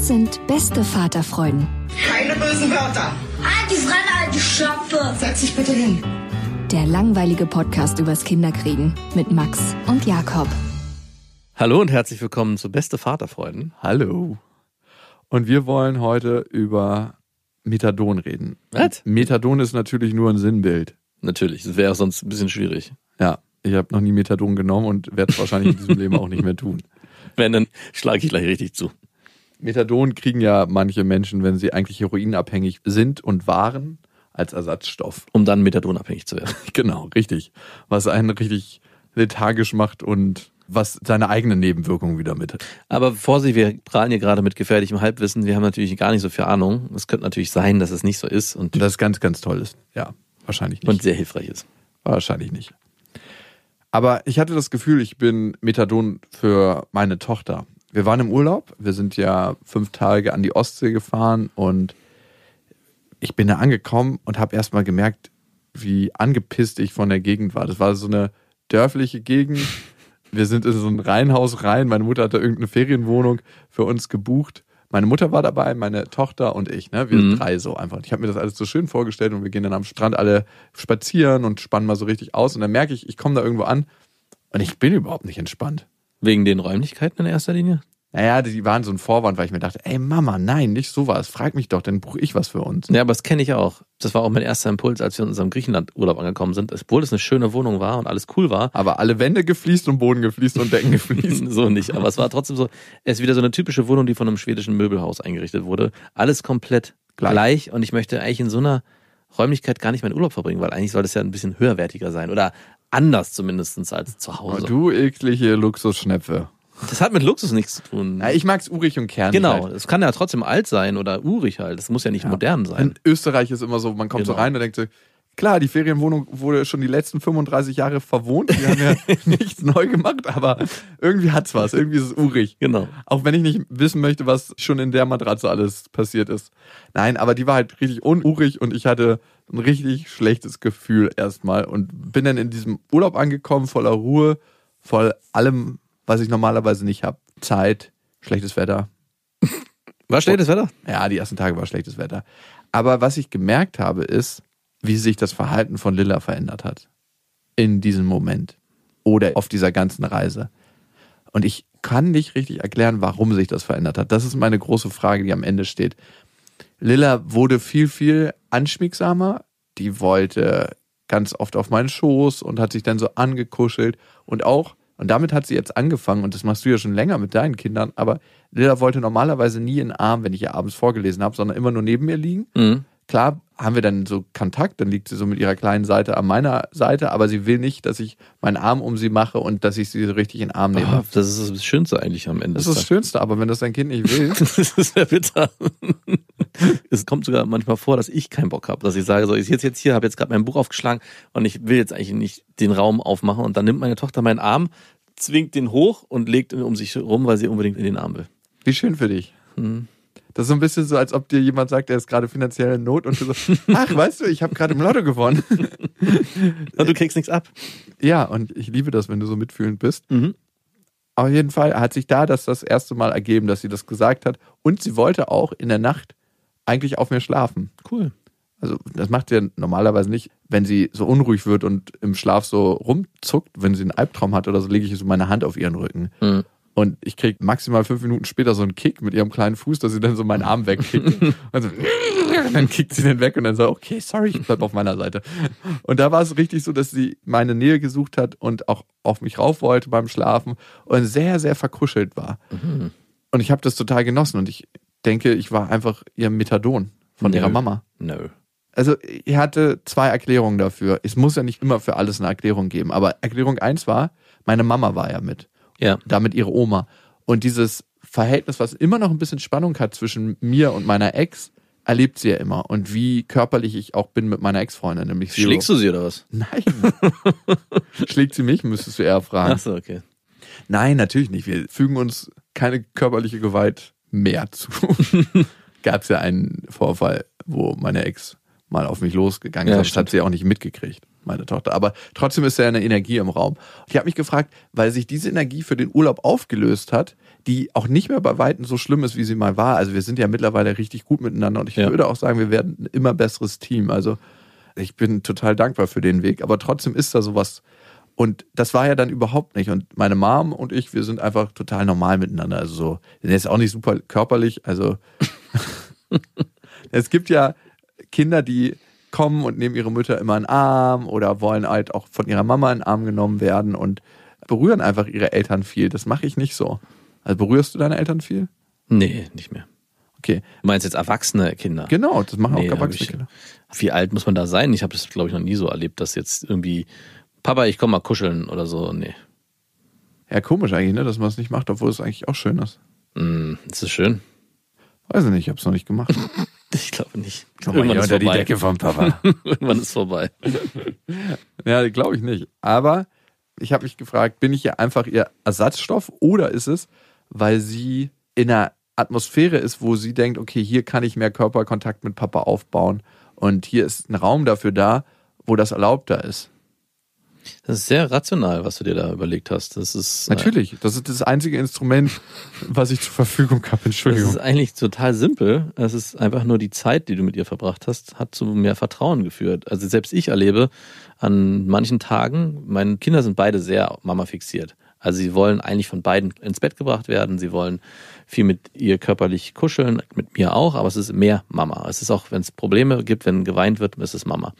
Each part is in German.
Das sind beste Vaterfreuden. Keine bösen Wörter. Die Fremde, alte Schöpfe. Setz dich bitte hin. Der langweilige Podcast übers Kinderkriegen mit Max und Jakob. Hallo und herzlich willkommen zu Beste Vaterfreuden. Hallo. Und wir wollen heute über Methadon reden. Was? Methadon ist natürlich nur ein Sinnbild. Natürlich, das wäre sonst ein bisschen schwierig. Ja, ich habe noch nie Methadon genommen und werde es wahrscheinlich in diesem Leben auch nicht mehr tun. Wenn, dann schlage ich gleich richtig zu. Methadon kriegen ja manche Menschen, wenn sie eigentlich heroinabhängig sind und waren, als Ersatzstoff. Um dann Methadonabhängig zu werden. Genau, richtig. Was einen richtig lethargisch macht und was seine eigene Nebenwirkungen wieder mit hat. Aber Vorsicht, wir prahlen hier gerade mit gefährlichem Halbwissen. Wir haben natürlich gar nicht so viel Ahnung. Es könnte natürlich sein, dass es nicht so ist. Und das ganz, ganz toll ist. Ja, wahrscheinlich nicht. Und sehr hilfreich ist. Wahrscheinlich nicht. Aber ich hatte das Gefühl, ich bin Methadon für meine Tochter. Wir waren im Urlaub. Wir sind ja fünf Tage an die Ostsee gefahren und ich bin da angekommen und habe erstmal gemerkt, wie angepisst ich von der Gegend war. Das war so eine dörfliche Gegend wir sind in so ein Reihenhaus rein. Meine Mutter hatte irgendeine Ferienwohnung für uns gebucht. Meine Mutter war dabei, meine Tochter und ich. Ne? Wir mhm. drei so einfach. Ich habe mir das alles so schön vorgestellt und wir gehen dann am Strand alle spazieren und spannen mal so richtig aus. Und dann merke ich, ich komme da irgendwo an und ich bin überhaupt nicht entspannt. Wegen den Räumlichkeiten in erster Linie? Naja, die waren so ein Vorwand, weil ich mir dachte, ey Mama, nein, nicht sowas. Frag mich doch, dann buche ich was für uns. Ja, aber das kenne ich auch. Das war auch mein erster Impuls, als wir in unserem Griechenland-Urlaub angekommen sind. Obwohl es eine schöne Wohnung war und alles cool war. Aber alle Wände gefliest und Boden gefliest und Decken gefliest. so nicht. Aber es war trotzdem so, es ist wieder so eine typische Wohnung, die von einem schwedischen Möbelhaus eingerichtet wurde. Alles komplett gleich. gleich. Und ich möchte eigentlich in so einer Räumlichkeit gar nicht meinen Urlaub verbringen, weil eigentlich sollte es ja ein bisschen höherwertiger sein. Oder anders zumindest als zu Hause. Oh, du eklige Luxusschnepfe. Das hat mit Luxus nichts zu tun. Ja, ich mag's urig und kernig. Genau, halt. es kann ja trotzdem alt sein oder urig halt. Das muss ja nicht ja. modern sein. In Österreich ist immer so, man kommt genau. so rein und denkt so, klar, die Ferienwohnung wurde schon die letzten 35 Jahre verwohnt. Die haben ja nichts neu gemacht, aber irgendwie hat's was. Irgendwie ist es urig. Genau. Auch wenn ich nicht wissen möchte, was schon in der Matratze alles passiert ist. Nein, aber die war halt richtig unurig und ich hatte ein richtig schlechtes Gefühl erstmal und bin dann in diesem Urlaub angekommen, voller Ruhe, voll allem was ich normalerweise nicht habe. Zeit, schlechtes Wetter. War schlechtes Wetter? Ja, die ersten Tage war schlechtes Wetter. Aber was ich gemerkt habe, ist, wie sich das Verhalten von Lilla verändert hat. In diesem Moment. Oder auf dieser ganzen Reise. Und ich kann nicht richtig erklären, warum sich das verändert hat. Das ist meine große Frage, die am Ende steht. Lilla wurde viel, viel anschmiegsamer. Die wollte ganz oft auf meinen Schoß und hat sich dann so angekuschelt. Und auch und damit hat sie jetzt angefangen, und das machst du ja schon länger mit deinen Kindern, aber Lilla wollte normalerweise nie in den Arm, wenn ich ihr abends vorgelesen habe, sondern immer nur neben mir liegen. Mhm. Klar haben wir dann so Kontakt, dann liegt sie so mit ihrer kleinen Seite an meiner Seite, aber sie will nicht, dass ich meinen Arm um sie mache und dass ich sie so richtig in den Arm nehme. Oh, das ist das Schönste eigentlich am Ende. Das ist das Schönste, aber wenn das dein Kind nicht will. das ist ja bitter. es kommt sogar manchmal vor, dass ich keinen Bock habe, dass ich sage, so, ich sitze jetzt hier, habe jetzt gerade mein Buch aufgeschlagen und ich will jetzt eigentlich nicht den Raum aufmachen und dann nimmt meine Tochter meinen Arm, zwingt den hoch und legt ihn um sich rum, weil sie unbedingt in den Arm will. Wie schön für dich. Hm. Das ist so ein bisschen so, als ob dir jemand sagt, er ist gerade finanziell in Not und du so, ach, weißt du, ich habe gerade im Lotto gewonnen. und du kriegst nichts ab. Ja, und ich liebe das, wenn du so mitfühlend bist. Mhm. Auf jeden Fall hat sich da das das erste Mal ergeben, dass sie das gesagt hat. Und sie wollte auch in der Nacht eigentlich auf mir schlafen. Cool. Also das macht sie ja normalerweise nicht, wenn sie so unruhig wird und im Schlaf so rumzuckt, wenn sie einen Albtraum hat oder so, lege ich so meine Hand auf ihren Rücken. Mhm. Und ich kriege maximal fünf Minuten später so einen Kick mit ihrem kleinen Fuß, dass sie dann so meinen Arm wegkickt. und, so, und dann kickt sie den weg und dann so, okay, sorry, ich bleib auf meiner Seite. Und da war es richtig so, dass sie meine Nähe gesucht hat und auch auf mich rauf wollte beim Schlafen und sehr, sehr verkuschelt war. Und ich habe das total genossen und ich denke, ich war einfach ihr Methadon von Nö. ihrer Mama. Nö. Also ich hatte zwei Erklärungen dafür. Es muss ja nicht immer für alles eine Erklärung geben, aber Erklärung eins war, meine Mama war ja mit Ja. damit ihre Oma. Und dieses Verhältnis, was immer noch ein bisschen Spannung hat zwischen mir und meiner Ex, erlebt sie ja immer. Und wie körperlich ich auch bin mit meiner Ex-Freundin, nämlich Zero. Schlägst du sie oder was? Nein. Schlägt sie mich, müsstest du eher fragen. Ach so, okay. Nein, natürlich nicht. Wir fügen uns keine körperliche Gewalt mehr zu. Gab es ja einen Vorfall, wo meine Ex mal auf mich losgegangen ist. Ja, das stimmt. hat sie auch nicht mitgekriegt, meine Tochter. Aber trotzdem ist ja eine Energie im Raum. Ich habe mich gefragt, weil sich diese Energie für den Urlaub aufgelöst hat, die auch nicht mehr bei Weitem so schlimm ist, wie sie mal war. Also wir sind ja mittlerweile richtig gut miteinander und ich Ja. würde auch sagen, wir werden ein immer besseres Team. Also ich bin total dankbar für den Weg, aber trotzdem ist da sowas. Und das war ja dann überhaupt nicht. Und meine Mom und ich, wir sind einfach total normal miteinander. Also so, sind jetzt auch nicht super körperlich. Also es gibt ja Kinder, die kommen und nehmen ihre Mütter immer in den Arm oder wollen halt auch von ihrer Mama in den Arm genommen werden und berühren einfach ihre Eltern viel. Das mache ich nicht so. Also berührst du deine Eltern viel? Nee, nicht mehr. Okay, Du meinst jetzt erwachsene Kinder? genau, das machen Nee, auch erwachsene ich- Kinder. Wie alt muss man da sein? Ich habe das, glaube ich, noch nie so erlebt, dass jetzt irgendwie, Papa, ich komm mal kuscheln oder so. Nee. Ja, komisch eigentlich, ne, dass man es nicht macht, obwohl es eigentlich auch schön ist. Hm, ist das schön? Weiß ich nicht, ich habe es noch nicht gemacht. Ich glaube nicht. Komm mal hier unter die Decke vom Papa. Irgendwann ist vorbei. Ja, glaube ich nicht. Aber ich habe mich gefragt, bin ich hier einfach ihr Ersatzstoff oder ist es, weil sie in einer Atmosphäre ist, wo sie denkt, okay, hier kann ich mehr Körperkontakt mit Papa aufbauen und hier ist ein Raum dafür da, wo das erlaubter ist. Das ist sehr rational, was du dir da überlegt hast. Das ist äh, Natürlich, das ist das einzige Instrument, was ich zur Verfügung habe. Das Entschuldigung. ist eigentlich total simpel. Es ist einfach nur die Zeit, die du mit ihr verbracht hast, hat zu mehr Vertrauen geführt. Also selbst ich erlebe an manchen Tagen, meine Kinder sind beide sehr Mama fixiert. Also sie wollen eigentlich von beiden ins Bett gebracht werden. Sie wollen viel mit ihr körperlich kuscheln, mit mir auch, aber es ist mehr Mama. Es ist auch, wenn es Probleme gibt, wenn geweint wird, ist es Mama.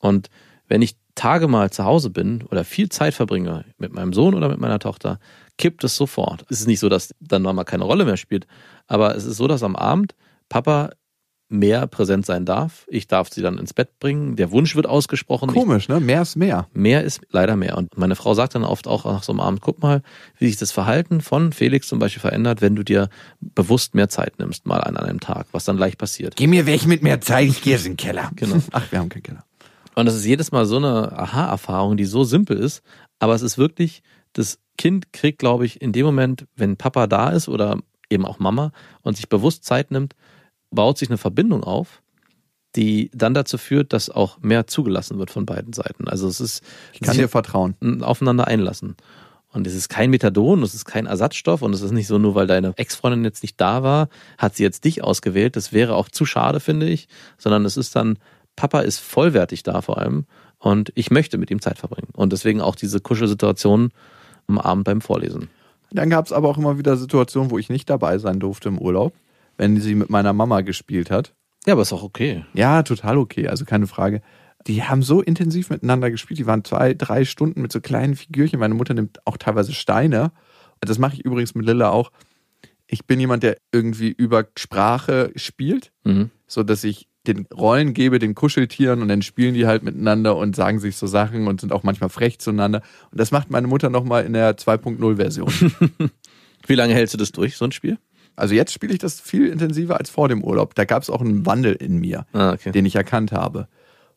Und wenn ich Tage mal zu Hause bin oder viel Zeit verbringe mit meinem Sohn oder mit meiner Tochter, kippt es sofort. Es ist nicht so, dass dann Mama keine Rolle mehr spielt, aber es ist so, dass am Abend Papa mehr präsent sein darf. Ich darf sie dann ins Bett bringen. Der Wunsch wird ausgesprochen. Komisch, ne? Mehr ist mehr. Ich, mehr ist leider mehr. Und meine Frau sagt dann oft auch nach so einem Abend, guck mal, wie sich das Verhalten von Felix zum Beispiel verändert, wenn du dir bewusst mehr Zeit nimmst, mal an einem Tag, was dann leicht passiert. Geh mir weg mit mehr Zeit, ich gehe in den Keller. Genau. Ach, wir haben keinen Keller. Und das ist jedes Mal so eine Aha-Erfahrung, die so simpel ist, aber es ist wirklich, das Kind kriegt, glaube ich, in dem Moment, wenn Papa da ist oder eben auch Mama und sich bewusst Zeit nimmt, baut sich eine Verbindung auf, die dann dazu führt, dass auch mehr zugelassen wird von beiden Seiten. Also es ist Ich kann dir vertrauen. ein aufeinander einlassen. Und es ist kein Methadon, es ist kein Ersatzstoff und es ist nicht so, nur weil deine Ex-Freundin jetzt nicht da war, hat sie jetzt dich ausgewählt. Das wäre auch zu schade, finde ich. Sondern es ist dann, Papa ist vollwertig da vor allem und ich möchte mit ihm Zeit verbringen. Und deswegen auch diese Kuschelsituation am Abend beim Vorlesen. Dann gab es aber auch immer wieder Situationen, wo ich nicht dabei sein durfte im Urlaub, wenn sie mit meiner Mama gespielt hat. Ja, aber ist auch okay. Ja, total okay, also keine Frage. Die haben so intensiv miteinander gespielt. Die waren zwei, drei Stunden mit so kleinen Figürchen. Meine Mutter nimmt auch teilweise Steine. Das mache ich übrigens mit Lilla auch. Ich bin jemand, der irgendwie über Sprache spielt, Mhm. so dass ich den Rollen gebe, den Kuscheltieren und dann spielen die halt miteinander und sagen sich so Sachen und sind auch manchmal frech zueinander. Und das macht meine Mutter nochmal in der 2.0 Version. Wie lange hältst du das durch, so ein Spiel? Also jetzt spiele ich das viel intensiver als vor dem Urlaub. Da gab es auch einen Wandel in mir, Ah, okay. den ich erkannt habe.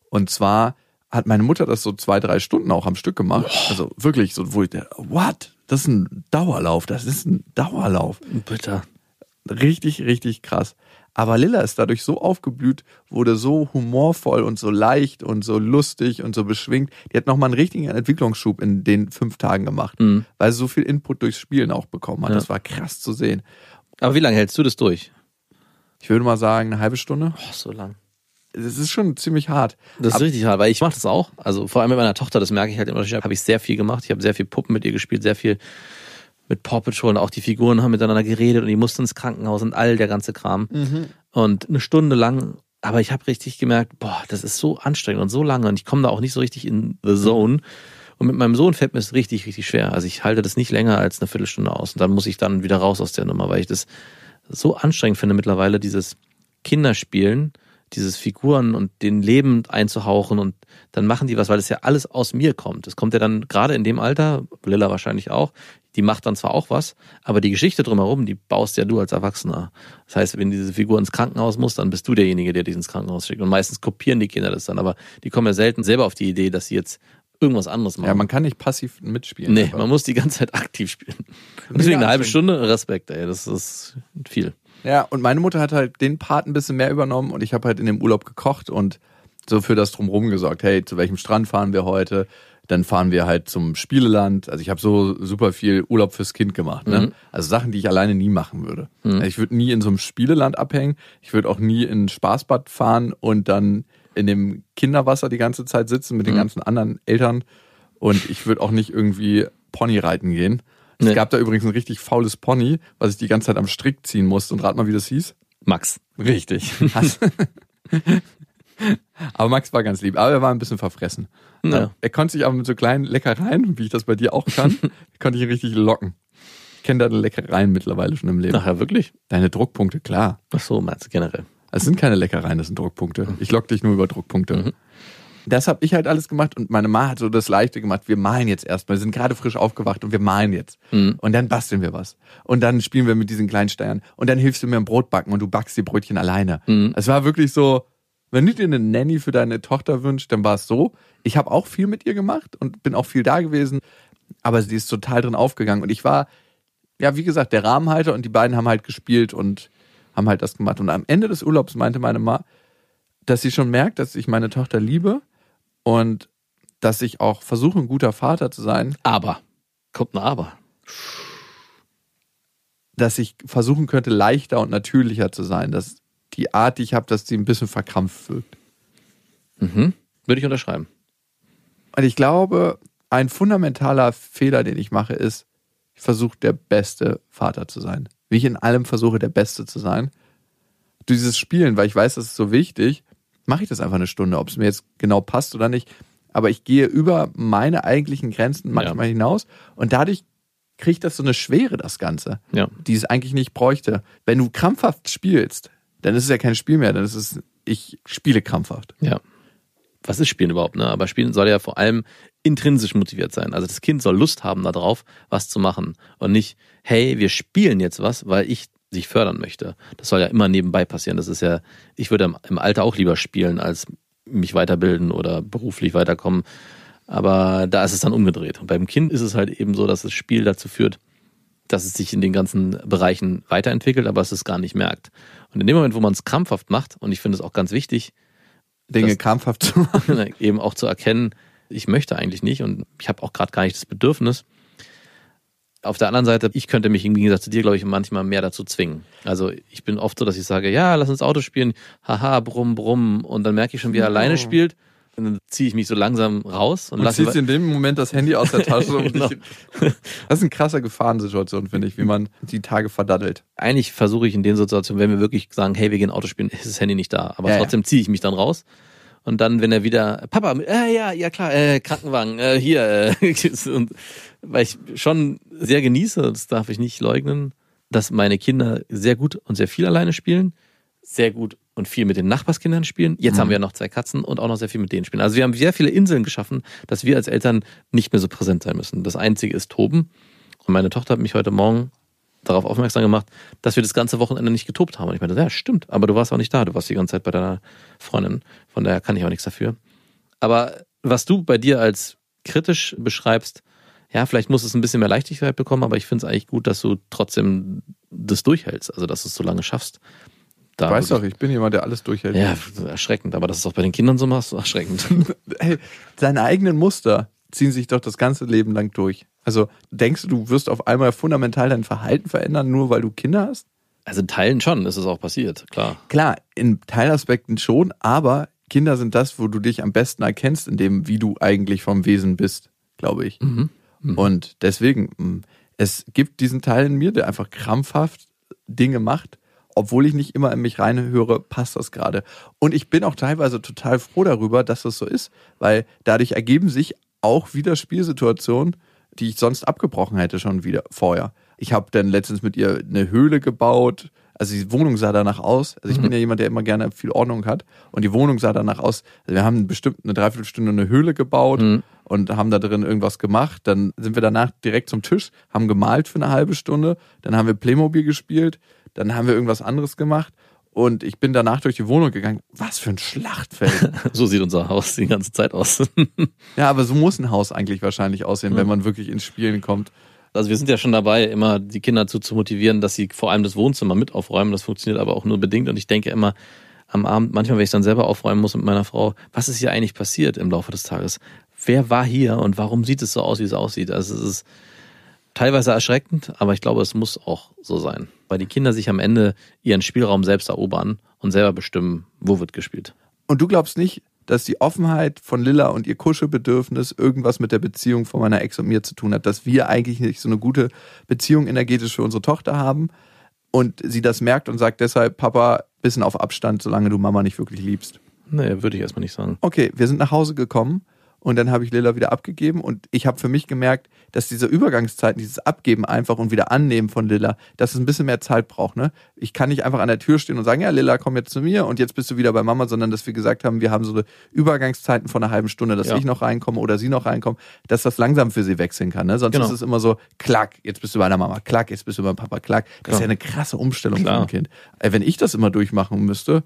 Und zwar hat meine Mutter das so zwei, drei Stunden auch am Stück gemacht. Also wirklich so, wo ich dachte, what? Das ist ein Dauerlauf, das ist ein Dauerlauf. Bitte. Richtig, richtig krass. Aber Lilla ist dadurch so aufgeblüht, wurde so humorvoll und so leicht und so lustig und so beschwingt. Die hat nochmal einen richtigen Entwicklungsschub in den fünf Tagen gemacht, Mhm. weil sie so viel Input durchs Spielen auch bekommen hat. Ja. Das war krass zu sehen. Aber wie lange hältst du das durch? Ich würde mal sagen, eine halbe Stunde. Oh, so lang. das ist schon ziemlich hart. Das ist Aber- richtig hart, weil ich mache das auch. Also vor allem mit meiner Tochter, das merke ich halt im Unterschied, habe ich sehr viel gemacht. Ich habe sehr viel Puppen mit ihr gespielt, sehr viel mit Paw Patrol und auch die Figuren haben miteinander geredet und die mussten ins Krankenhaus und all der ganze Kram. Und eine Stunde lang, aber ich habe richtig gemerkt, boah, das ist so anstrengend und so lange und ich komme da auch nicht so richtig in the zone. Und mit meinem Sohn fällt mir es richtig, richtig schwer. Also ich halte das nicht länger als eine Viertelstunde aus und dann muss ich dann wieder raus aus der Nummer, weil ich das so anstrengend finde mittlerweile, dieses Kinderspielen, dieses Figuren und den Leben einzuhauchen und dann machen die was, weil es ja alles aus mir kommt. Es kommt ja dann gerade in dem Alter, Lilla wahrscheinlich auch, die macht dann zwar auch was, aber die Geschichte drumherum, die baust ja du als Erwachsener. Das heißt, wenn diese Figur ins Krankenhaus muss, dann bist du derjenige, der dich ins Krankenhaus schickt. Und meistens kopieren die Kinder das dann, aber die kommen ja selten selber auf die Idee, dass sie jetzt irgendwas anderes machen. Ja, man kann nicht passiv mitspielen. nee, einfach. man muss die ganze Zeit aktiv spielen. Und deswegen eine halbe. Stunde, Respekt, ey, das ist viel. Ja, und meine Mutter hat halt den Part ein bisschen mehr übernommen und ich habe halt in dem Urlaub gekocht und so für das drumherum gesorgt. Hey, zu welchem Strand fahren wir heute? Dann fahren wir halt zum Spieleland. Also ich habe so super viel Urlaub fürs Kind gemacht. Ne? Also Sachen, die ich alleine nie machen würde. Also ich würde nie in so einem Spieleland abhängen. Ich würde auch nie in ein Spaßbad fahren und dann in dem Kinderwasser die ganze Zeit sitzen mit den ganzen anderen Eltern. Und ich würde auch nicht irgendwie Pony reiten gehen. Es Nee. gab da übrigens ein richtig faules Pony, was ich die ganze Zeit am Strick ziehen musste. Und rat mal, wie das hieß. Max. Richtig. aber Max war ganz lieb, aber er war ein bisschen verfressen. Ja. Er konnte sich aber mit so kleinen Leckereien, wie ich das bei dir auch kann, konnte ich ihn richtig locken. Ich kenne deine Leckereien mittlerweile schon im Leben. Nachher wirklich? Deine Druckpunkte, klar. Ach so, meinst du generell. Es sind keine Leckereien, das sind Druckpunkte. Ich lock dich nur über Druckpunkte. Das habe ich halt alles gemacht und meine Ma hat so das Leichte gemacht. Wir malen jetzt erstmal. Wir sind gerade frisch aufgewacht und wir malen jetzt. Und dann basteln wir was. Und dann spielen wir mit diesen kleinen Steuern. Und dann hilfst du mir im Brot backen und du backst die Brötchen alleine. Es war wirklich so, wenn du dir eine Nanny für deine Tochter wünschst, dann war es so. Ich habe auch viel mit ihr gemacht und bin auch viel da gewesen. Aber sie ist total drin aufgegangen. Und ich war, ja, wie gesagt, der Rahmenhalter und die beiden haben halt gespielt und haben halt das gemacht. Und am Ende des Urlaubs meinte meine Ma, dass sie schon merkt, dass ich meine Tochter liebe und dass ich auch versuche, ein guter Vater zu sein, Aber. Kommt ein Aber. dass ich versuchen könnte, leichter und natürlicher zu sein, dass die Art, die ich habe, dass sie ein bisschen verkrampft wirkt. Würde ich unterschreiben. Und ich glaube, ein fundamentaler Fehler, den ich mache, ist, ich versuche, der beste Vater zu sein. Wie ich in allem versuche, der Beste zu sein. Dieses Spielen, weil ich weiß, das ist so wichtig, mache ich das einfach eine Stunde, ob es mir jetzt genau passt oder nicht. Aber ich gehe über meine eigentlichen Grenzen manchmal hinaus und dadurch kriegt das so eine Schwere, das Ganze, Ja. die es eigentlich nicht bräuchte. Wenn du krampfhaft spielst, dann ist es ja kein Spiel mehr, dann ist es, ich spiele krampfhaft. Ja. Was ist Spielen überhaupt, ne? Aber Spielen soll ja vor allem intrinsisch motiviert sein. Also das Kind soll Lust haben darauf, was zu machen. Und nicht, hey, wir spielen jetzt was, weil ich sich fördern möchte. Das soll ja immer nebenbei passieren. Das ist ja, ich würde im- im Alter auch lieber spielen, als mich weiterbilden oder beruflich weiterkommen. Aber da ist es dann umgedreht. Und beim Kind ist es halt eben so, dass das Spiel dazu führt, dass es sich in den ganzen Bereichen weiterentwickelt, aber es es gar nicht merkt. Und in dem Moment, wo man es krampfhaft macht, und ich finde es auch ganz wichtig, Dinge Das- krampfhaft zu machen. eben auch zu erkennen, ich möchte eigentlich nicht und ich habe auch gerade gar nicht das Bedürfnis. Auf der anderen Seite, ich könnte mich im Gegensatz zu dir, glaube ich, manchmal mehr dazu zwingen. Also ich bin oft so, dass ich sage, ja, lass uns Auto spielen, haha, brumm, brumm. Und dann merke ich schon, wie er alleine spielt. Und dann ziehe ich mich so langsam raus und, Und lasse ziehst in dem Moment das Handy aus der Tasche. und Genau. das ist eine krasse Gefahrensituation, finde ich, wie man die Tage verdaddelt. eigentlich versuche ich in den Situationen, wenn wir wirklich sagen, hey, wir gehen Auto spielen, ist das Handy nicht da. Aber Ja, trotzdem ziehe ich mich dann raus. Und dann, wenn er wieder, Papa, äh, ja, ja klar, äh, Krankenwagen, äh, hier, äh, und weil ich schon sehr genieße, das darf ich nicht leugnen, dass meine Kinder sehr gut und sehr viel alleine spielen, sehr gut und viel mit den Nachbarskindern spielen. Jetzt haben wir ja noch zwei Katzen und auch noch sehr viel mit denen spielen. Also wir haben sehr viele Inseln geschaffen, dass wir als Eltern nicht mehr so präsent sein müssen. Das Einzige ist Toben. Und meine Tochter hat mich heute Morgen darauf aufmerksam gemacht, dass wir das ganze Wochenende nicht getobt haben. Und ich meinte, ja, stimmt, aber du warst auch nicht da. Du warst die ganze Zeit bei deiner Freundin. Von daher kann ich auch nichts dafür. Aber was du bei dir als kritisch beschreibst, ja, vielleicht muss es ein bisschen mehr Leichtigkeit bekommen, aber ich finde es eigentlich gut, dass du trotzdem das durchhältst, also dass du es so lange schaffst. Da Du weißt doch, ich bin jemand, der alles durchhält. Ja, erschreckend, aber das ist auch bei den Kindern so machst, erschreckend. Hey, seine eigenen Muster ziehen sich doch das ganze Leben lang durch. Also denkst du, du wirst auf einmal fundamental dein Verhalten verändern, nur weil du Kinder hast? Also in Teilen schon ist es auch passiert, klar. Klar, in Teilaspekten schon, aber Kinder sind das, wo du dich am besten erkennst, in dem, wie du eigentlich vom Wesen bist, glaube ich. Und deswegen, mh, es gibt diesen Teil in mir, der einfach krampfhaft Dinge macht, obwohl ich nicht immer in mich reinhöre, passt das gerade. Und ich bin auch teilweise total froh darüber, dass das so ist, weil dadurch ergeben sich auch wieder Spielsituationen, die ich sonst abgebrochen hätte schon wieder vorher. Ich habe dann letztens mit ihr eine Höhle gebaut. Also die Wohnung sah danach aus. Also ich bin ja jemand, der immer gerne viel Ordnung hat. Und die Wohnung sah danach aus. Also wir haben bestimmt eine Dreiviertelstunde eine Höhle gebaut und haben da drin irgendwas gemacht. Dann sind wir danach direkt zum Tisch, haben gemalt für eine halbe Stunde. Dann haben wir Playmobil gespielt. Dann haben wir irgendwas anderes gemacht. Und ich bin danach durch die Wohnung gegangen. Was für ein Schlachtfeld. So sieht unser Haus die ganze Zeit aus. ja, aber so muss ein Haus eigentlich wahrscheinlich aussehen, wenn man wirklich ins Spielen kommt. Also wir sind ja schon dabei, immer die Kinder dazu zu motivieren, dass sie vor allem das Wohnzimmer mit aufräumen. Das funktioniert aber auch nur bedingt. Und ich denke immer am Abend, manchmal, wenn ich dann selber aufräumen muss mit meiner Frau, was ist hier eigentlich passiert im Laufe des Tages? Wer war hier und warum sieht es so aus, wie es aussieht? Also es ist teilweise erschreckend, aber ich glaube, es muss auch so sein. Weil die Kinder sich am Ende ihren Spielraum selbst erobern und selber bestimmen, wo wird gespielt. Und du glaubst nicht, dass die Offenheit von Lilla und ihr Kuschelbedürfnis irgendwas mit der Beziehung von meiner Ex und mir zu tun hat, dass wir eigentlich nicht so eine gute Beziehung energetisch für unsere Tochter haben und sie das merkt und sagt deshalb, Papa, bisschen auf Abstand, solange du Mama nicht wirklich liebst. Nee, würde ich erstmal nicht sagen. Okay, wir sind nach Hause gekommen und dann habe ich Lilla wieder abgegeben und ich habe für mich gemerkt, dass diese Übergangszeiten, dieses Abgeben einfach und wieder annehmen von Lilla, dass es ein bisschen mehr Zeit braucht. Ne? Ich kann nicht einfach an der Tür stehen und sagen, ja Lilla, komm jetzt zu mir und jetzt bist du wieder bei Mama, sondern dass wir gesagt haben, wir haben so eine Übergangszeiten von einer halben Stunde, dass Ja. ich noch reinkomme oder sie noch reinkommt, dass das langsam für sie wechseln kann. Ne? Sonst Genau. ist es immer so, klack, jetzt bist du bei der Mama, klack, jetzt bist du beim Papa, klack. Das ist ja eine krasse Umstellung Klar. für ein Kind. Ey, wenn ich das immer durchmachen müsste,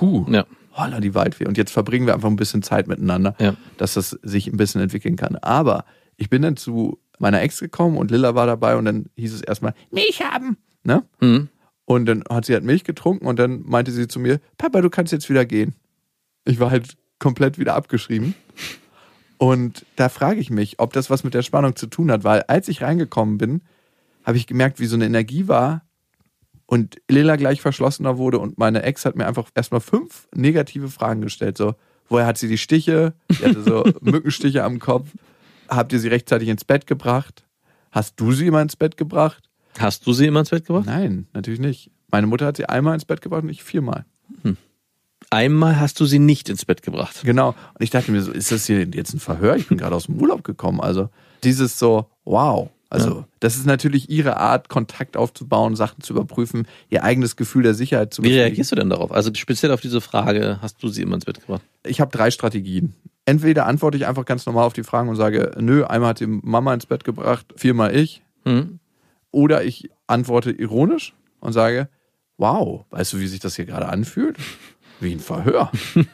huh, Ja. Holla die Waldfee. Und jetzt verbringen wir einfach ein bisschen Zeit miteinander, Ja. dass das sich ein bisschen entwickeln kann. Aber ich bin dann zu meiner Ex gekommen und Lilla war dabei und dann hieß es erstmal, Milch haben. Ne? Mhm. Und dann hat sie halt Milch getrunken und dann meinte sie zu mir, Papa, du kannst jetzt wieder gehen. Ich war halt komplett wieder abgeschrieben. Und da frage ich mich, ob das was mit der Spannung zu tun hat, weil als ich reingekommen bin, habe ich gemerkt, wie so eine Energie war und Lilla gleich verschlossener wurde und meine Ex hat mir einfach erstmal fünf negative Fragen gestellt. So, woher hat sie die Stiche? Sie hatte so Mückenstiche am Kopf. Habt ihr sie rechtzeitig ins Bett gebracht? Hast du sie immer ins Bett gebracht? Hast du sie immer ins Bett gebracht? Nein, natürlich nicht. Meine Mutter hat sie einmal ins Bett gebracht und ich viermal. Einmal hast du sie nicht ins Bett gebracht. Genau. Und ich dachte mir so, ist das hier jetzt ein Verhör? Ich bin gerade aus dem Urlaub gekommen. Also dieses so, wow. Also das ist natürlich ihre Art, Kontakt aufzubauen, Sachen zu überprüfen, ihr eigenes Gefühl der Sicherheit zu Wie befriedigen. reagierst du denn darauf? Also speziell auf diese Frage, hast du sie immer ins Bett gebracht? Ich habe drei Strategien. Entweder antworte ich einfach ganz normal auf die Fragen und sage, nö, einmal hat die Mama ins Bett gebracht, viermal ich. Hm? Oder ich antworte ironisch und sage, wow, weißt du, wie sich das hier gerade anfühlt? Wie ein Verhör.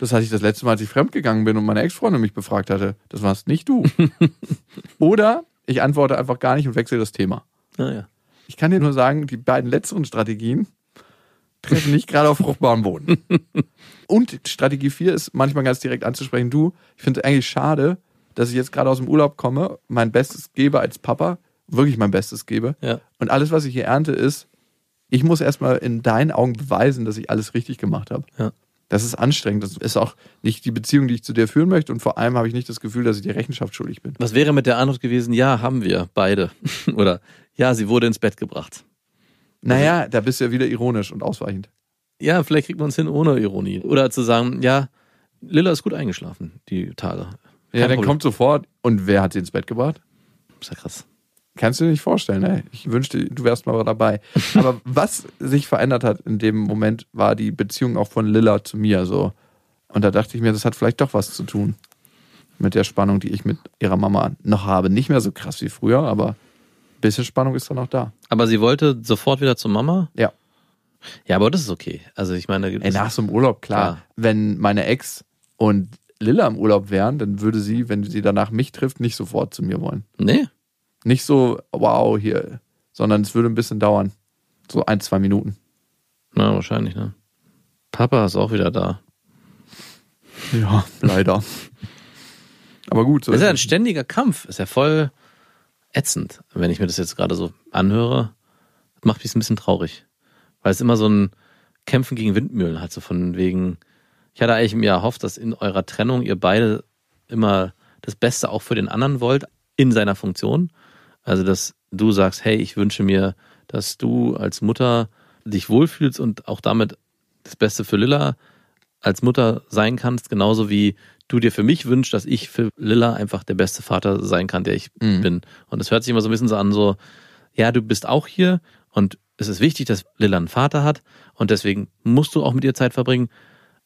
Das hatte ich das letzte Mal, als ich fremdgegangen bin und meine Ex-Freundin mich befragt hatte. Das warst nicht du. Oder ich antworte einfach gar nicht und wechsle das Thema. Naja. Ich kann dir nur sagen, die beiden letzteren Strategien treffen nicht gerade auf fruchtbaren Boden. Und Strategie 4 ist manchmal ganz direkt anzusprechen. Du, ich finde es eigentlich schade, dass ich jetzt gerade aus dem Urlaub komme, mein Bestes gebe als Papa, wirklich mein Bestes gebe. Ja. Und alles, was ich hier ernte, ist, ich muss erstmal in deinen Augen beweisen, dass ich alles richtig gemacht habe. Ja. Das ist anstrengend. Das ist auch nicht die Beziehung, die ich zu dir führen möchte. Und vor allem habe ich nicht das Gefühl, dass ich dir Rechenschaft schuldig bin. Was wäre mit der Antwort gewesen? Ja, haben wir, beide. Oder ja, sie wurde ins Bett gebracht. Naja, da bist du ja wieder ironisch und ausweichend. Ja, vielleicht kriegt man es hin ohne Ironie. Oder zu sagen, ja, Lilla ist gut eingeschlafen, die Tage. Ja, Kein dann Problem. kommt sofort. Und wer hat sie ins Bett gebracht? Ist ja krass. Kannst du dir nicht vorstellen, ey. Ich wünschte, du wärst mal dabei. Aber was sich verändert hat in dem Moment, war die Beziehung auch von Lilla zu mir so. Und da dachte ich mir, das hat vielleicht doch was zu tun mit der Spannung, die ich mit ihrer Mama noch habe. Nicht mehr so krass wie früher, aber ein bisschen Spannung ist da noch da. Aber sie wollte sofort wieder zur Mama? Ja. Ja, aber das ist okay. Also ich meine, Ey, es- nach so einem Urlaub, klar. Klar. Wenn meine Ex und Lilla im Urlaub wären, dann würde sie, wenn sie danach mich trifft, nicht sofort zu mir wollen. Nee. Nicht so, wow, hier, sondern es würde ein bisschen dauern. So ein, zwei Minuten. Na, wahrscheinlich, ne? Papa ist auch wieder da. Ja, leider. Aber gut, so Das ist ja ein ständiger Kampf. Ist ja voll ätzend, wenn ich mir das jetzt gerade so anhöre. Macht mich ein bisschen traurig. Weil es immer so ein Kämpfen gegen Windmühlen hat, so von wegen, ich hatte eigentlich mir erhofft, dass in eurer Trennung ihr beide immer das Beste auch für den anderen wollt, in seiner Funktion. Also, dass du sagst, hey, ich wünsche mir, dass du als Mutter dich wohlfühlst und auch damit das Beste für Lilla als Mutter sein kannst, genauso wie du dir für mich wünschst, dass ich für Lilla einfach der beste Vater sein kann, der ich Mhm. bin. Und es hört sich immer so ein bisschen so an, so, ja, du bist auch hier und es ist wichtig, dass Lilla einen Vater hat und deswegen musst du auch mit ihr Zeit verbringen,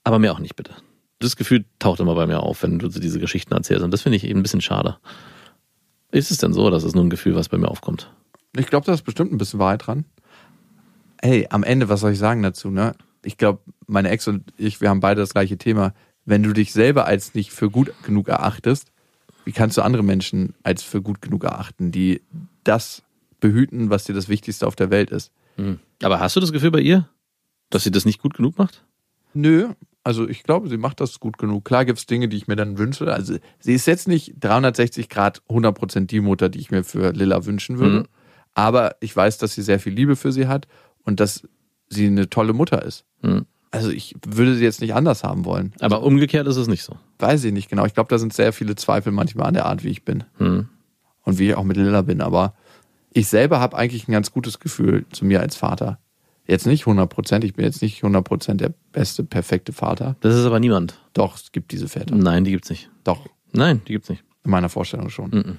aber mir auch nicht bitte. Das Gefühl taucht immer bei mir auf, wenn du so diese Geschichten erzählst und das finde ich eben ein bisschen schade. Ist es denn so, dass es nur ein Gefühl, was bei mir aufkommt? Ich glaube, da ist bestimmt ein bisschen Wahrheit dran. Hey, am Ende, was soll ich sagen dazu, ne? Ich glaube, meine Ex und ich, wir haben beide das gleiche Thema. Wenn du dich selber als nicht für gut genug erachtest, wie kannst du andere Menschen als für gut genug erachten, die das behüten, was dir das Wichtigste auf der Welt ist? Hm. Aber hast du das Gefühl bei ihr, dass sie das nicht gut genug macht? Nö, also ich glaube, sie macht das gut genug. Klar gibt es Dinge, die ich mir dann wünsche. Also sie ist jetzt nicht 360 Grad 100% die Mutter, die ich mir für Lilla wünschen würde. Mhm. Aber ich weiß, dass sie sehr viel Liebe für sie hat und dass sie eine tolle Mutter ist. Hm. Also ich würde sie jetzt nicht anders haben wollen. Aber umgekehrt ist es nicht so. Weiß ich nicht genau. Ich glaube, da sind sehr viele Zweifel manchmal an der Art, wie ich bin Hm. und wie ich auch mit Lilla bin. Aber ich selber habe eigentlich ein ganz gutes Gefühl zu mir als Vater. Jetzt nicht 100%, ich bin jetzt nicht 100% der beste, perfekte Vater. Das ist aber niemand. Doch, es gibt diese Väter. Nein, die gibt's nicht. Doch, Nein, die gibt's nicht. in meiner Vorstellung schon. Mhm.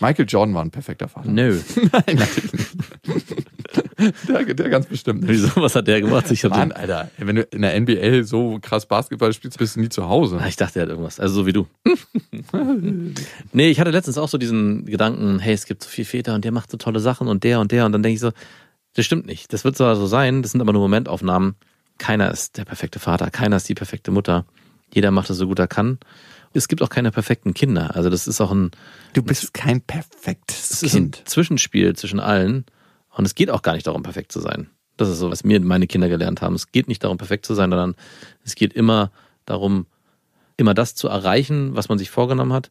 Michael Jordan war ein perfekter Vater. Nö. Nein, natürlich nicht. der, der ganz bestimmt nicht. Wieso? Was hat der gemacht? Ich, Mann, den, Alter, wenn du in der NBA so krass Basketball spielst, bist du nie zu Hause. Ah, ich dachte, er hat irgendwas. Also so wie du. nee, ich hatte letztens auch so diesen Gedanken, hey, es gibt so viele Väter und der macht so tolle Sachen und der und der. Und dann denke ich so, das stimmt nicht. Das wird zwar so sein, das sind aber nur Momentaufnahmen. Keiner ist der perfekte Vater, keiner ist die perfekte Mutter. Jeder macht es so gut er kann. Es gibt auch keine perfekten Kinder. Also das ist auch ein, Du bist kein perfektes es ist ein Kind. Zwischenspiel zwischen allen. Und es geht auch gar nicht darum, perfekt zu sein. Das ist so, was mir meine Kinder gelernt haben. Es geht nicht darum, perfekt zu sein, sondern es geht immer darum, immer das zu erreichen, was man sich vorgenommen hat.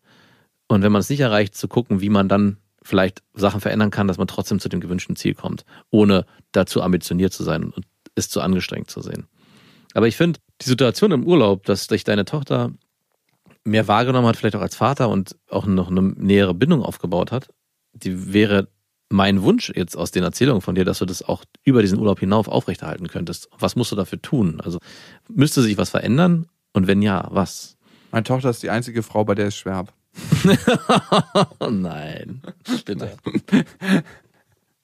Und wenn man es nicht erreicht, zu gucken, wie man dann vielleicht Sachen verändern kann, dass man trotzdem zu dem gewünschten Ziel kommt, ohne dazu ambitioniert zu sein und es zu angestrengt zu sehen. Aber ich finde, die Situation im Urlaub, dass dich deine Tochter mehr wahrgenommen hat, vielleicht auch als Vater und auch noch eine nähere Bindung aufgebaut hat, die wäre mein Wunsch jetzt aus den Erzählungen von dir, dass du das auch über diesen Urlaub hinauf aufrechterhalten könntest. Was musst du dafür tun? Also müsste sich was verändern? Und wenn ja, was? Meine Tochter ist die einzige Frau, bei der ich schwer hab. Nein. Bitte.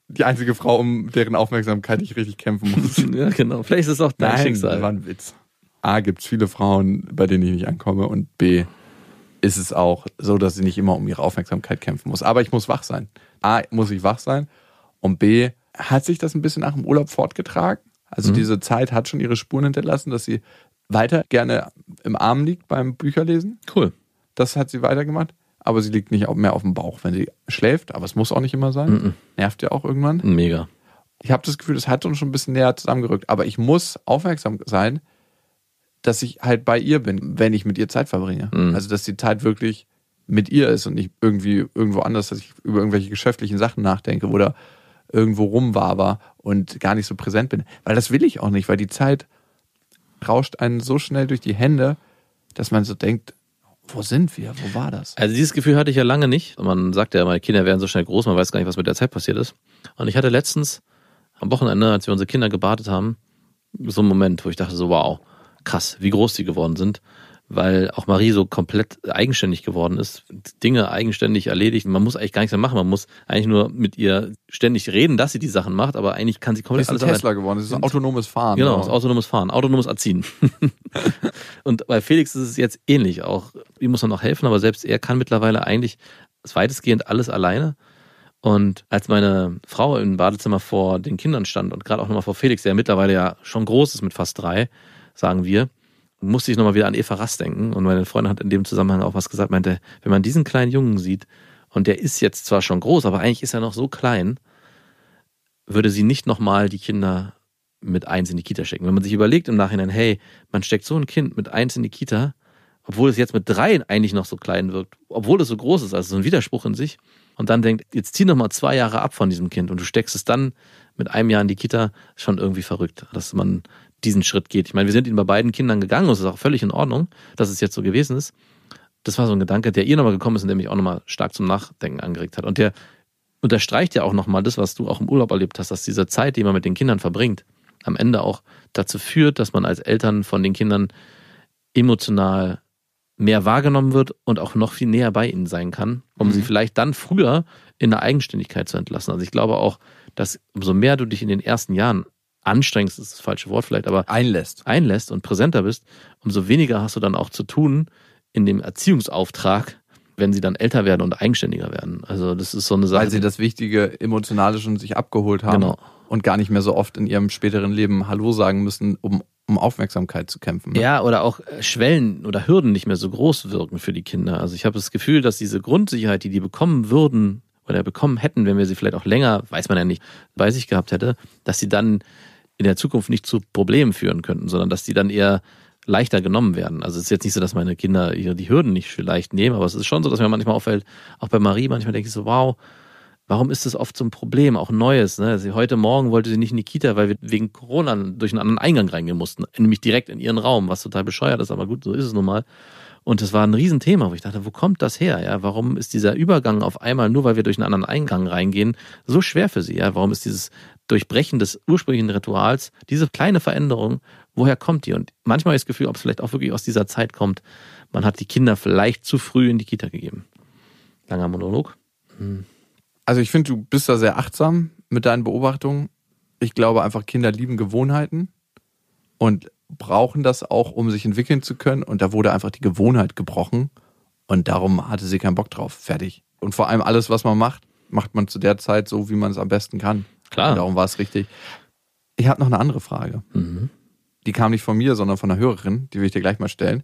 Die einzige Frau, um deren Aufmerksamkeit ich richtig kämpfen muss. Ja, genau. Vielleicht ist es auch dein Nein, Schicksal. war ein Witz. A, gibt es viele Frauen, bei denen ich nicht ankomme und B, ist es auch so, dass sie nicht immer um ihre Aufmerksamkeit kämpfen muss. Aber ich muss wach sein. A, muss ich wach sein und B, hat sich das ein bisschen nach dem Urlaub fortgetragen. Also Mhm. diese Zeit hat schon ihre Spuren hinterlassen, dass sie weiter gerne im Arm liegt beim Bücherlesen. Cool. Das hat sie weitergemacht. Aber sie liegt nicht mehr auf dem Bauch, wenn sie schläft. Aber es muss auch nicht immer sein. Mhm. Nervt ja auch irgendwann. Mega. Ich habe das Gefühl, das hat uns schon ein bisschen näher zusammengerückt. Aber ich muss aufmerksam sein, dass ich halt bei ihr bin, wenn ich mit ihr Zeit verbringe. Mhm. Also, dass die Zeit wirklich mit ihr ist und nicht irgendwie irgendwo anders, dass ich über irgendwelche geschäftlichen Sachen nachdenke oder irgendwo rumwaber und gar nicht so präsent bin. Weil das will ich auch nicht, weil die Zeit rauscht einen so schnell durch die Hände, dass man so denkt, wo sind wir? Wo war das? Also dieses Gefühl hatte ich ja lange nicht. Man sagt ja, meine Kinder werden so schnell groß, man weiß gar nicht, was mit der Zeit passiert ist. Und ich hatte letztens am Wochenende, als wir unsere Kinder gebadet haben, so einen Moment, wo ich dachte so, wow, krass, wie groß die geworden sind. Weil auch Marie so komplett eigenständig geworden ist, Dinge eigenständig erledigt. Man muss eigentlich gar nichts mehr machen. Man muss eigentlich nur mit ihr ständig reden, dass sie die Sachen macht, aber eigentlich kann sie komplett ist ein alles allein. Tesla geworden, das ist ein autonomes Fahren. Genau, das autonomes Fahren, autonomes Erziehen. und bei Felix ist es jetzt ähnlich auch. Ihm muss man noch helfen, aber selbst er kann mittlerweile eigentlich weitestgehend alles alleine. Und als meine Frau im Badezimmer vor den Kindern stand und gerade auch nochmal vor Felix, der mittlerweile ja schon groß ist mit fast drei, sagen wir, musste ich nochmal wieder an Eva Rast denken. Und meine Freundin hat in dem Zusammenhang auch was gesagt, meinte, wenn man diesen kleinen Jungen sieht, und der ist jetzt zwar schon groß, aber eigentlich ist er noch so klein, würde sie nicht nochmal die Kinder mit eins in die Kita stecken. Wenn man sich überlegt im Nachhinein, hey, man steckt so ein Kind mit eins in die Kita, obwohl es jetzt mit drei eigentlich noch so klein wirkt, obwohl es so groß ist, also so ein Widerspruch in sich, und dann denkt, jetzt zieh noch mal zwei Jahre ab von diesem Kind und du steckst es dann mit einem Jahr in die Kita, schon irgendwie verrückt, dass man diesen Schritt geht. Ich meine, wir sind ihn bei beiden Kindern gegangen und es ist auch völlig in Ordnung, dass es jetzt so gewesen ist. Das war so ein Gedanke, der ihr nochmal gekommen ist und der mich auch nochmal stark zum Nachdenken angeregt hat. Und der unterstreicht ja auch nochmal das, was du auch im Urlaub erlebt hast, dass diese Zeit, die man mit den Kindern verbringt, am Ende auch dazu führt, dass man als Eltern von den Kindern emotional mehr wahrgenommen wird und auch noch viel näher bei ihnen sein kann, um Mhm. sie vielleicht dann früher in der Eigenständigkeit zu entlassen. Also ich glaube auch, dass umso mehr du dich in den ersten Jahren anstrengst, ist das falsche Wort vielleicht, aber Einlässt. einlässt und präsenter bist, umso weniger hast du dann auch zu tun in dem Erziehungsauftrag, wenn sie dann älter werden und eigenständiger werden. Also das ist so eine Sache. Weil sie das Wichtige Emotionale schon sich abgeholt haben Genau. und gar nicht mehr so oft in ihrem späteren Leben Hallo sagen müssen, um, um Aufmerksamkeit zu kämpfen. ne? Ja, oder auch äh, Schwellen oder Hürden nicht mehr so groß wirken für die Kinder. Also ich habe das Gefühl, dass diese Grundsicherheit, die die bekommen würden oder bekommen hätten, wenn wir sie vielleicht auch länger, weiß man ja nicht, bei sich gehabt hätte, dass sie dann in der Zukunft nicht zu Problemen führen könnten, sondern dass die dann eher leichter genommen werden. Also es ist jetzt nicht so, dass meine Kinder die Hürden nicht für leicht nehmen, aber es ist schon so, dass mir manchmal auffällt, auch bei Marie, manchmal denke ich so, wow, Warum ist das oft so ein Problem, auch Neues? Ne? Sie, heute Morgen wollte sie nicht in die Kita, weil wir wegen Corona durch einen anderen Eingang reingehen mussten, nämlich direkt in ihren Raum, was total bescheuert ist, aber gut, so ist es nun mal. Und das war ein Riesenthema, wo ich dachte, wo kommt das her? Ja, warum ist dieser Übergang auf einmal, nur weil wir durch einen anderen Eingang reingehen, so schwer für sie? Ja, warum ist dieses Durchbrechen des ursprünglichen Rituals, diese kleine Veränderung, woher kommt die? Und manchmal habe ich das Gefühl, ob es vielleicht auch wirklich aus dieser Zeit kommt, man hat die Kinder vielleicht zu früh in die Kita gegeben. Langer Monolog. Also ich finde, du bist da sehr achtsam mit deinen Beobachtungen. Ich glaube einfach, Kinder lieben Gewohnheiten und brauchen das auch, um sich entwickeln zu können. Und da wurde einfach die Gewohnheit gebrochen und darum hatte sie keinen Bock drauf. Fertig. Und vor allem alles, was man macht, macht man zu der Zeit so, wie man es am besten kann. Klar. Und darum war es richtig. Ich habe noch eine andere Frage. Mhm. Die kam nicht von mir, sondern von einer Hörerin. Die will ich dir gleich mal stellen.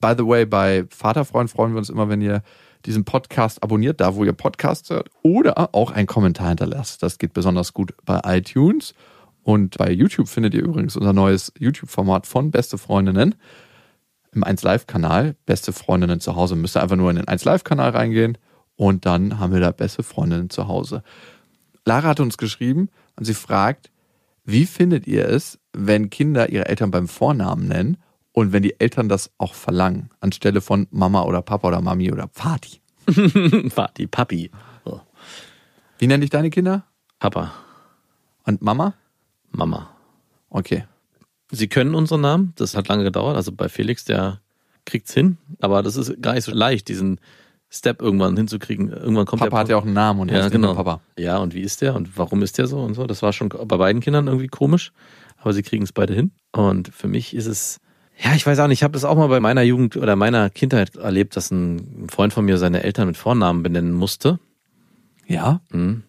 By the way, bei Vaterfreund freuen wir uns immer, wenn ihr diesen Podcast abonniert, da wo ihr Podcasts hört, oder auch einen Kommentar hinterlasst. Das geht besonders gut bei iTunes. Und bei YouTube findet ihr übrigens unser neues YouTube-Format von Beste Freundinnen im 1Live-Kanal. Beste Freundinnen zu Hause. Müsst ihr einfach nur in den 1Live-Kanal reingehen und dann haben wir da Beste Freundinnen zu Hause. Lara hat uns geschrieben und sie fragt, wie findet ihr es, wenn Kinder ihre Eltern beim Vornamen nennen und wenn die Eltern das auch verlangen, anstelle von Mama oder Papa oder Mami oder Vati? Vati, Papi. So. Wie nennen dich deine Kinder? Papa, Und Mama? Mama. Okay. Sie können unseren Namen, das hat lange gedauert. Also bei Felix, der kriegt's hin, aber das ist gar nicht so leicht, diesen Step irgendwann hinzukriegen. Irgendwann kommt Papa der hat ja auch einen Namen und ja, genau. Papa. Ja, und wie ist der und warum ist der so und so? Das war schon bei beiden Kindern irgendwie komisch, aber sie kriegen es beide hin. Und für mich ist es, ja, ich weiß auch nicht, ich habe das auch mal bei meiner Jugend oder meiner Kindheit erlebt, dass ein Freund von mir seine Eltern mit Vornamen benennen musste. Ja? Mhm.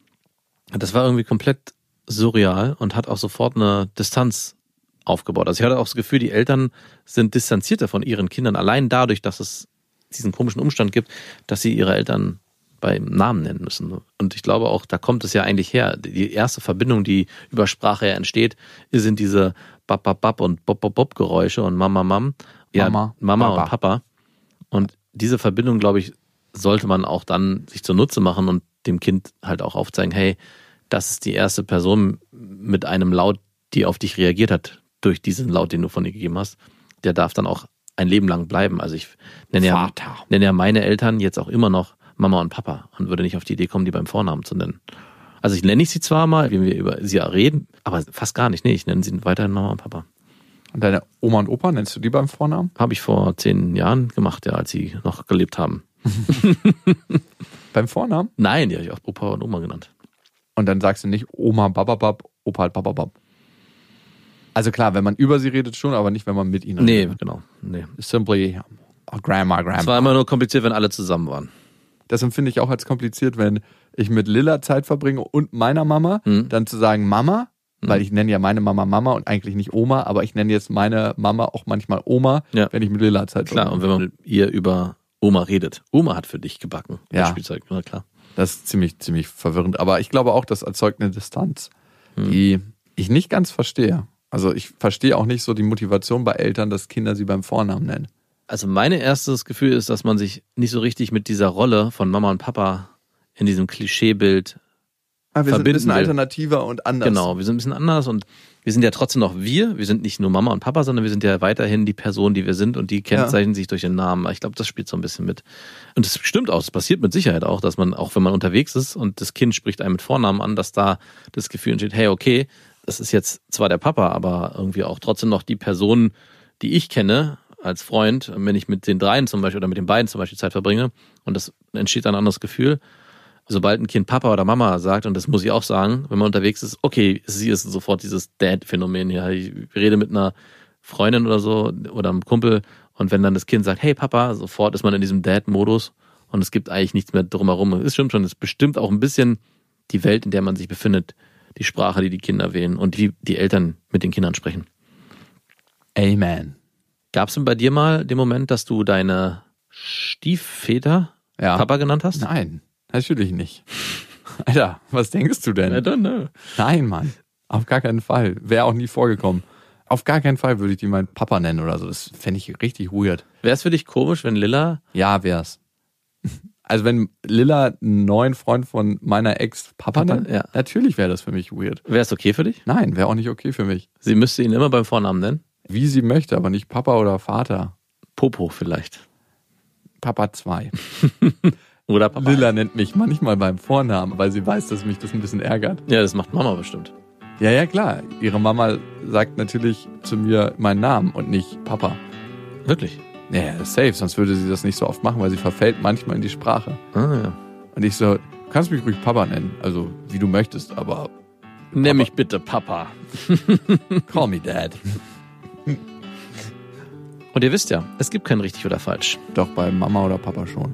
Das war irgendwie komplett surreal und hat auch sofort eine Distanz aufgebaut. Also ich hatte auch das Gefühl, die Eltern sind distanzierter von ihren Kindern, allein dadurch, dass es diesen komischen Umstand gibt, dass sie ihre Eltern beim Namen nennen müssen. Und ich glaube auch, da kommt es ja eigentlich her. Die erste Verbindung, die über Sprache ja entsteht, sind diese Bap, Bap, Bap und Bop, Bop, Bop Geräusche und Mama, Mam. Ja, Mama, Mama Papa. und Papa. Und diese Verbindung, glaube ich, sollte man auch dann sich zunutze machen und dem Kind halt auch aufzeigen, hey, das ist die erste Person mit einem Laut, die auf dich reagiert hat, durch diesen Laut, den du von ihr gegeben hast. Der darf dann auch ein Leben lang bleiben. Also ich nenne ja, nenne ja meine Eltern jetzt auch immer noch Mama und Papa und würde nicht auf die Idee kommen, die beim Vornamen zu nennen. Also ich nenne ich sie zwar mal, wenn wir über sie reden, aber fast gar nicht. Nee, ich nenne sie weiterhin Mama und Papa. Und deine Oma und Opa, nennst du die beim Vornamen? Habe ich vor zehn Jahren gemacht, ja, als sie noch gelebt haben. Beim Vornamen? Nein, die habe ich auch Opa und Oma genannt. Und dann sagst du nicht Oma Bababab, Opa Bababab. Also klar, wenn man über sie redet schon, aber nicht, wenn man mit ihnen Nee, redet. genau. Nee. Simply oh, Grandma, Es war Grandma. immer nur kompliziert, wenn alle zusammen waren. Das empfinde ich auch als kompliziert, wenn ich mit Lilla Zeit verbringe und meiner Mama, Mhm. dann zu sagen Mama, weil ich nenne ja meine Mama Mama und eigentlich nicht Oma, aber ich nenne jetzt meine Mama auch manchmal Oma, Ja. wenn ich mit Lilla Zeit Klar, und verbringe. wenn man mit ihr über Oma redet. Oma hat für dich gebacken. Ja. Das Spielzeug, na klar. Das ist ziemlich, ziemlich verwirrend. Aber ich glaube auch, das erzeugt eine Distanz, Hm. die ich nicht ganz verstehe. Also ich verstehe auch nicht so die Motivation bei Eltern, dass Kinder sie beim Vornamen nennen. Also mein erstes Gefühl ist, dass man sich nicht so richtig mit dieser Rolle von Mama und Papa in diesem Klischeebild Ah, wir sind ein Verbinden bisschen alternativer und anders. Genau, wir sind ein bisschen anders und wir sind ja trotzdem noch wir. Wir sind nicht nur Mama und Papa, sondern wir sind ja weiterhin die Person, die wir sind und die kennzeichnen sich durch den Namen. Ich glaube, das spielt so ein bisschen mit. Und das stimmt auch, es passiert mit Sicherheit auch, dass man, auch wenn man unterwegs ist und das Kind spricht einen mit Vornamen an, dass da das Gefühl entsteht, hey, okay, das ist jetzt zwar der Papa, aber irgendwie auch trotzdem noch die Person, die ich kenne als Freund, wenn ich mit den dreien zum Beispiel oder mit den beiden zum Beispiel Zeit verbringe und das entsteht dann ein anderes Gefühl sobald ein Kind Papa oder Mama sagt, und das muss ich auch sagen, wenn man unterwegs ist, okay, sie ist sofort dieses Dad-Phänomen hier. Ich rede mit einer Freundin oder so oder einem Kumpel und wenn dann das Kind sagt, hey Papa, sofort ist man in diesem Dad-Modus und es gibt eigentlich nichts mehr drumherum. Es stimmt schon, es bestimmt auch ein bisschen die Welt, in der man sich befindet, die Sprache, die die Kinder wählen und wie die Eltern mit den Kindern sprechen. Amen. Gab es denn bei dir mal den Moment, dass du deine Stiefväter Ja. Papa genannt hast? Nein, natürlich nicht. Alter, was denkst du denn? I don't know. Nein, Mann. Auf gar keinen Fall. Wäre auch nie vorgekommen. Auf gar keinen Fall würde ich die meinen Papa nennen oder so. Das fände ich richtig weird. Wäre es für dich komisch, wenn Lilla Ja, wär's. Also wenn Lilla einen neuen Freund von meiner Ex Papa Papa, nennt, ja. natürlich wäre das für mich weird. Wäre es okay für dich? Nein, wäre auch nicht okay für mich. Sie müsste ihn immer beim Vornamen nennen. Wie sie möchte, aber nicht Papa oder Vater. Popo vielleicht. Papa 2. Oder Papa. Lilla nennt mich manchmal beim Vornamen, weil sie weiß, dass mich das ein bisschen ärgert. Ja, das macht Mama bestimmt. Ja, ja, klar. Ihre Mama sagt natürlich zu mir meinen Namen und nicht Papa. Wirklich? Ja, safe, sonst würde sie das nicht so oft machen, weil sie verfällt manchmal in die Sprache. Ah, ja. Und ich so, du kannst mich ruhig Papa nennen, also wie du möchtest, aber Nenn mich bitte Papa. call me Dad. Und ihr wisst ja, es gibt kein richtig oder falsch. Doch bei Mama oder Papa schon.